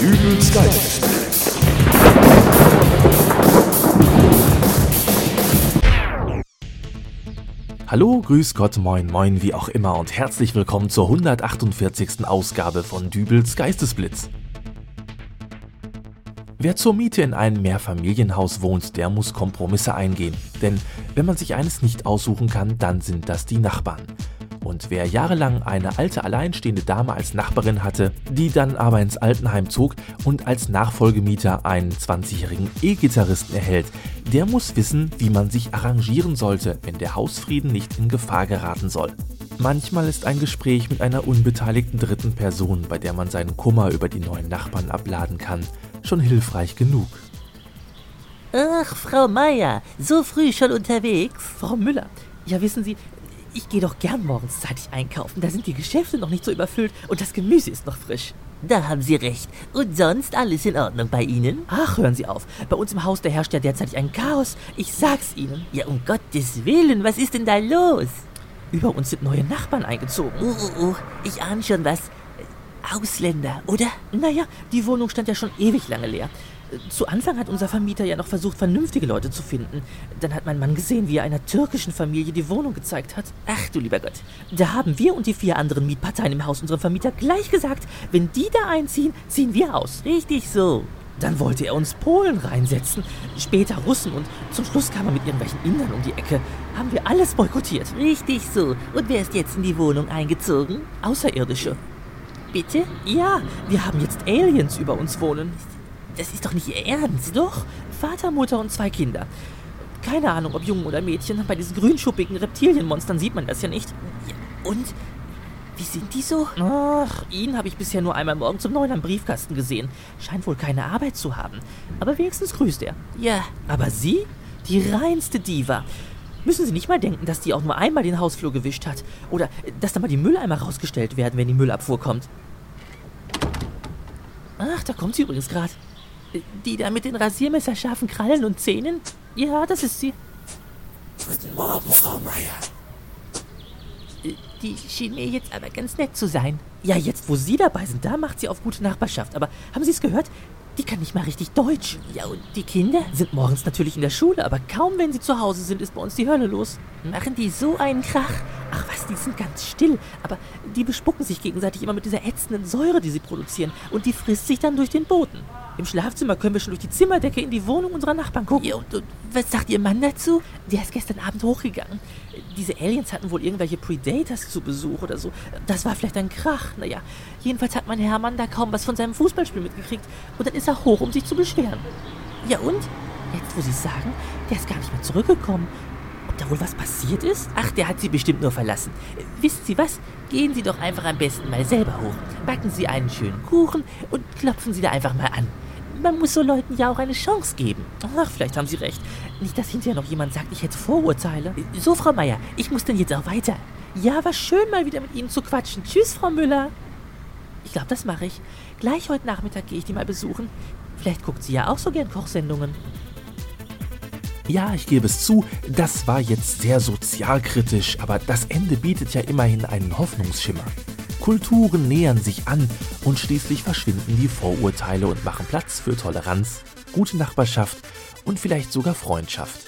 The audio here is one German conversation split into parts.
Dübels Geistesblitz. Hallo, grüß Gott, moin, moin, wie auch immer und herzlich willkommen zur 148. Ausgabe von Dübels Geistesblitz. Wer zur Miete in einem Mehrfamilienhaus wohnt, der muss Kompromisse eingehen. Denn wenn man sich eines nicht aussuchen kann, dann sind das die Nachbarn. Und wer jahrelang eine alte alleinstehende Dame als Nachbarin hatte, die dann aber ins Altenheim zog und als Nachfolgemieter einen 20-jährigen E-Gitarristen erhält, der muss wissen, wie man sich arrangieren sollte, wenn der Hausfrieden nicht in Gefahr geraten soll. Manchmal ist ein Gespräch mit einer unbeteiligten dritten Person, bei der man seinen Kummer über die neuen Nachbarn abladen kann, schon hilfreich genug. Ach, Frau Meier, so früh schon unterwegs? Frau Müller, ja wissen Sie, ich gehe doch gern morgens zeitig einkaufen. Da sind die Geschäfte noch nicht so überfüllt und das Gemüse ist noch frisch. Da haben Sie recht. Und sonst alles in Ordnung bei Ihnen? Ach, hören Sie auf. Bei uns im Haus, da herrscht ja derzeit ein Chaos. Ich sag's Ihnen. Ja, um Gottes Willen, was ist denn da los? Über uns sind neue Nachbarn eingezogen. Oh, oh, oh, ich ahne schon was. Ausländer, oder? Naja, die Wohnung stand ja schon ewig lange leer. Zu Anfang hat unser Vermieter ja noch versucht, vernünftige Leute zu finden. Dann hat mein Mann gesehen, wie er einer türkischen Familie die Wohnung gezeigt hat. Ach du lieber Gott. Da haben wir und die vier anderen Mietparteien im Haus unserem Vermieter gleich gesagt, wenn die da einziehen, ziehen wir aus. Richtig so. Dann wollte er uns Polen reinsetzen, später Russen und zum Schluss kam er mit irgendwelchen Indern um die Ecke. Haben wir alles boykottiert. Richtig so. Und wer ist jetzt in die Wohnung eingezogen? Außerirdische. Bitte? Ja, wir haben jetzt Aliens über uns wohnen. Das ist doch nicht Ihr Ernst. Doch, Vater, Mutter und zwei Kinder. Keine Ahnung, ob Jungen oder Mädchen. Bei diesen grünschuppigen Reptilienmonstern sieht man das ja nicht. Und? Wie sind die so? Ach, ihn habe ich bisher nur einmal morgen zum Neuen am Briefkasten gesehen. Scheint wohl keine Arbeit zu haben. Aber wenigstens grüßt er. Ja. Aber sie? Die reinste Diva. Müssen Sie nicht mal denken, dass die auch nur einmal den Hausflur gewischt hat. Oder dass da mal die Mülleimer rausgestellt werden, wenn die Müllabfuhr kommt. Ach, da kommt sie übrigens gerade. Die da mit den rasiermesserscharfen Krallen und Zähnen? Ja, das ist sie. Guten Morgen, Frau Meier. Die schien mir jetzt aber ganz nett zu sein. Ja, jetzt wo Sie dabei sind, da macht sie auf gute Nachbarschaft. Aber haben Sie es gehört? Die kann nicht mal richtig Deutsch. Ja, und die Kinder? Sind morgens natürlich in der Schule, aber kaum wenn sie zu Hause sind, ist bei uns die Hölle los. Machen die so einen Krach? Ach was, die sind ganz still. Aber die bespucken sich gegenseitig immer mit dieser ätzenden Säure, die sie produzieren. Und die frisst sich dann durch den Boden. Im Schlafzimmer können wir schon durch die Zimmerdecke in die Wohnung unserer Nachbarn gucken. Ja, und, und was sagt Ihr Mann dazu? Der ist gestern Abend hochgegangen. Diese Aliens hatten wohl irgendwelche Predators zu Besuch oder so. Das war vielleicht ein Krach. Naja, jedenfalls hat mein Hermann da kaum was von seinem Fußballspiel mitgekriegt. Und dann ist er hoch, um sich zu beschweren. Ja und? Jetzt, wo Sie sagen, der ist gar nicht mehr zurückgekommen. Ob da wohl was passiert ist? Ach, der hat Sie bestimmt nur verlassen. Wissen Sie was? Gehen Sie doch einfach am besten mal selber hoch. Backen Sie einen schönen Kuchen und klopfen Sie da einfach mal an. Man muss so Leuten ja auch eine Chance geben. Ach, vielleicht haben Sie recht. Nicht, dass hinterher noch jemand sagt, ich hätte Vorurteile. So, Frau Meier, ich muss denn jetzt auch weiter. Ja, war schön, mal wieder mit Ihnen zu quatschen. Tschüss, Frau Müller. Ich glaube, das mache ich. Gleich heute Nachmittag gehe ich die mal besuchen. Vielleicht guckt sie ja auch so gern Kochsendungen. Ja, ich gebe es zu, das war jetzt sehr sozialkritisch, aber das Ende bietet ja immerhin einen Hoffnungsschimmer. Kulturen nähern sich an und schließlich verschwinden die Vorurteile und machen Platz für Toleranz, gute Nachbarschaft und vielleicht sogar Freundschaft.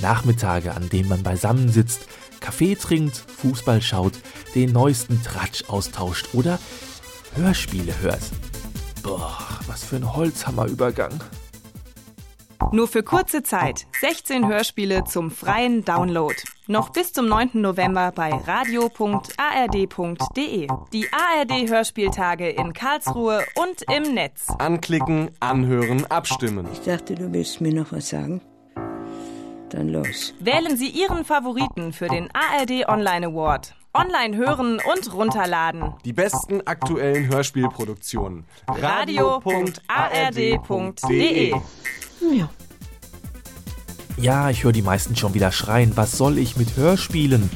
Nachmittage, an denen man beisammen sitzt, Kaffee trinkt, Fußball schaut, den neuesten Tratsch austauscht oder Hörspiele hört. Boah, was für ein Holzhammerübergang. Nur für kurze Zeit 16 Hörspiele zum freien Download. Noch bis zum 9. November bei radio.ard.de. Die ARD Hörspieltage in Karlsruhe und im Netz. Anklicken, anhören, abstimmen. Ich dachte, du willst mir noch was sagen. Dann los. Wählen Sie Ihren Favoriten für den ARD Online Award. Online hören und runterladen. Die besten aktuellen Hörspielproduktionen. radio.ard.de. Ja. Ja, ich höre die meisten schon wieder schreien, was soll ich mit Hörspielen?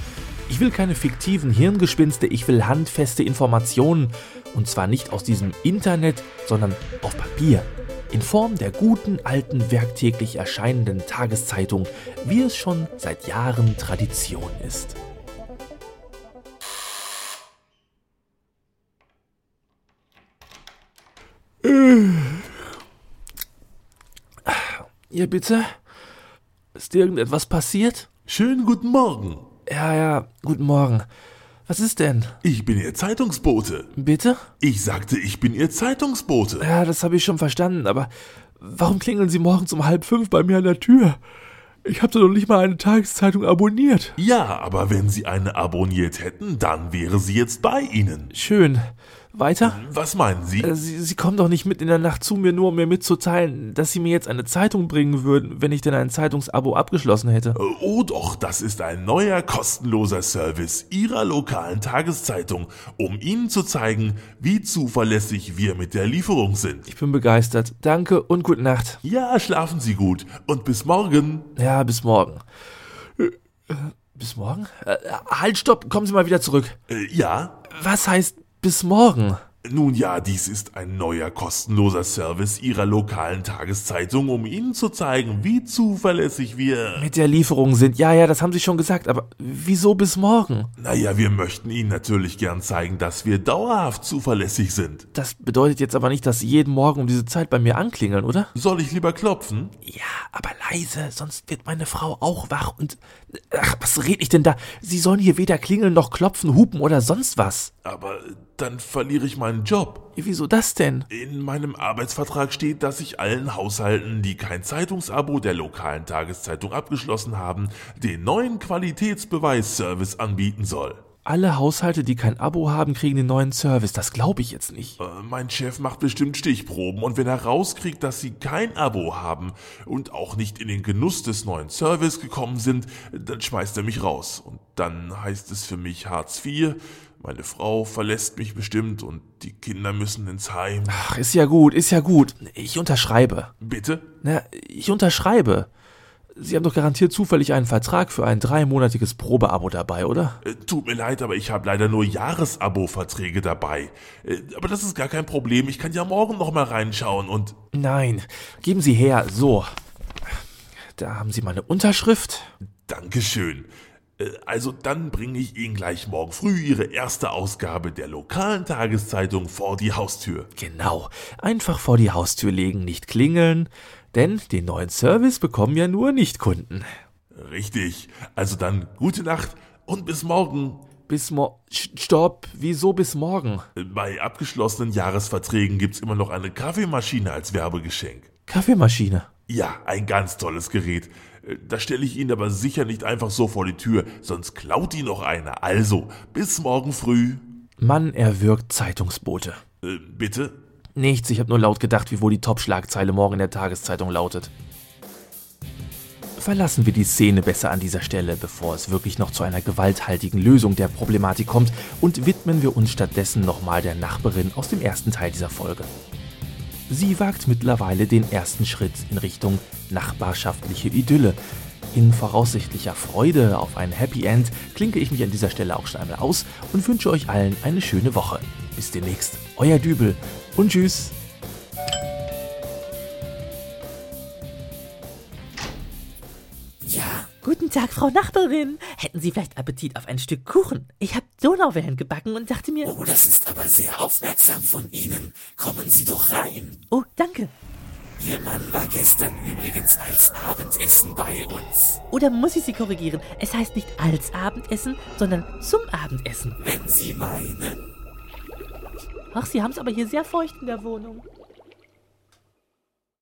Ich will keine fiktiven Hirngespinste, ich will handfeste Informationen. Und zwar nicht aus diesem Internet, sondern auf Papier. In Form der guten, alten, werktäglich erscheinenden Tageszeitung, wie es schon seit Jahren Tradition ist. Ja, bitte? Ist dir irgendetwas passiert? Schönen guten Morgen. Ja, ja, guten Morgen. Was ist denn? Ich bin Ihr Zeitungsbote. Bitte? Ich sagte, ich bin Ihr Zeitungsbote. Ja, das habe ich schon verstanden, aber warum klingeln Sie morgens um halb fünf bei mir an der Tür? Ich habe doch noch nicht mal eine Tageszeitung abonniert. Ja, aber wenn Sie eine abonniert hätten, dann wäre sie jetzt bei Ihnen. Schön. Weiter? Was meinen Sie? Äh, Sie, Sie kommen doch nicht mit in der Nacht zu mir, nur um mir mitzuteilen, dass Sie mir jetzt eine Zeitung bringen würden, wenn ich denn ein Zeitungsabo abgeschlossen hätte. Oh doch, das ist ein neuer kostenloser Service Ihrer lokalen Tageszeitung, um Ihnen zu zeigen, wie zuverlässig wir mit der Lieferung sind. Ich bin begeistert. Danke und gute Nacht. Ja, schlafen Sie gut und bis morgen. Ja, bis morgen. Äh, äh, Bis morgen? Äh, halt, stopp, kommen Sie mal wieder zurück. Äh, ja? Was heißt bis morgen? Nun ja, dies ist ein neuer kostenloser Service Ihrer lokalen Tageszeitung, um Ihnen zu zeigen, wie zuverlässig wir... Mit der Lieferung sind. Ja, ja, das haben Sie schon gesagt, aber wieso bis morgen? Naja, wir möchten Ihnen natürlich gern zeigen, dass wir dauerhaft zuverlässig sind. Das bedeutet jetzt aber nicht, dass Sie jeden Morgen um diese Zeit bei mir anklingeln, oder? Soll ich lieber klopfen? Ja, aber leise, sonst wird meine Frau auch wach und. Ach, was red ich denn da? Sie sollen hier weder klingeln noch klopfen, hupen oder sonst was. Aber dann verliere ich meinen Job. Wieso das denn? In meinem Arbeitsvertrag steht, dass ich allen Haushalten, die kein Zeitungsabo der lokalen Tageszeitung abgeschlossen haben, den neuen Qualitätsbeweisservice anbieten soll. Alle Haushalte, die kein Abo haben, kriegen den neuen Service. Das glaube ich jetzt nicht. Äh, Mein Chef macht bestimmt Stichproben und wenn er rauskriegt, dass sie kein Abo haben und auch nicht in den Genuss des neuen Service gekommen sind, dann schmeißt er mich raus. Und dann heißt es für mich Hartz IV, meine Frau verlässt mich bestimmt und die Kinder müssen ins Heim. Ach, ist ja gut, ist ja gut. Ich unterschreibe. Bitte? Na, ich unterschreibe. Sie haben doch garantiert zufällig einen Vertrag für ein dreimonatiges Probeabo dabei, oder? Äh, Tut mir leid, aber ich habe leider nur Jahresabo-Verträge dabei. Äh, Aber das ist gar kein Problem. Ich kann ja morgen noch mal reinschauen und Nein, geben Sie her. So. Da haben Sie meine Unterschrift. Dankeschön. Äh, Also dann bringe ich Ihnen gleich morgen früh Ihre erste Ausgabe der lokalen Tageszeitung vor die Haustür. Genau. Einfach vor die Haustür legen, nicht klingeln. Denn den neuen Service bekommen ja nur Nichtkunden. Richtig. Also dann gute Nacht und bis morgen. Bis mo... Sch- Stopp. Wieso bis morgen? Bei abgeschlossenen Jahresverträgen gibt's immer noch eine Kaffeemaschine als Werbegeschenk. Kaffeemaschine. Ja, ein ganz tolles Gerät. Äh, Das stelle ich Ihnen aber sicher nicht einfach so vor die Tür, sonst klaut die noch einer. Also, bis morgen früh. Mann erwürgt Zeitungsbote. Äh, bitte? Nichts, ich habe nur laut gedacht, wie wohl die Top-Schlagzeile morgen in der Tageszeitung lautet. Verlassen wir die Szene besser an dieser Stelle, bevor es wirklich noch zu einer gewalthaltigen Lösung der Problematik kommt und widmen wir uns stattdessen nochmal der Nachbarin aus dem ersten Teil dieser Folge. Sie wagt mittlerweile den ersten Schritt in Richtung nachbarschaftliche Idylle. In voraussichtlicher Freude auf ein Happy End klinke ich mich an dieser Stelle auch schon einmal aus und wünsche euch allen eine schöne Woche. Bis demnächst, euer Dübel und tschüss. Ja. Guten Tag, Frau Nachbarin. Hätten Sie vielleicht Appetit auf ein Stück Kuchen? Ich habe Donauwellen gebacken und dachte mir. Oh, das ist aber sehr aufmerksam von Ihnen. Kommen Sie doch rein. Oh, danke. Ihr Mann war gestern übrigens als Abendessen bei uns. Oder muss ich Sie korrigieren? Es heißt nicht als Abendessen, sondern zum Abendessen. Wenn Sie meinen. Ach, Sie haben es aber hier sehr feucht in der Wohnung.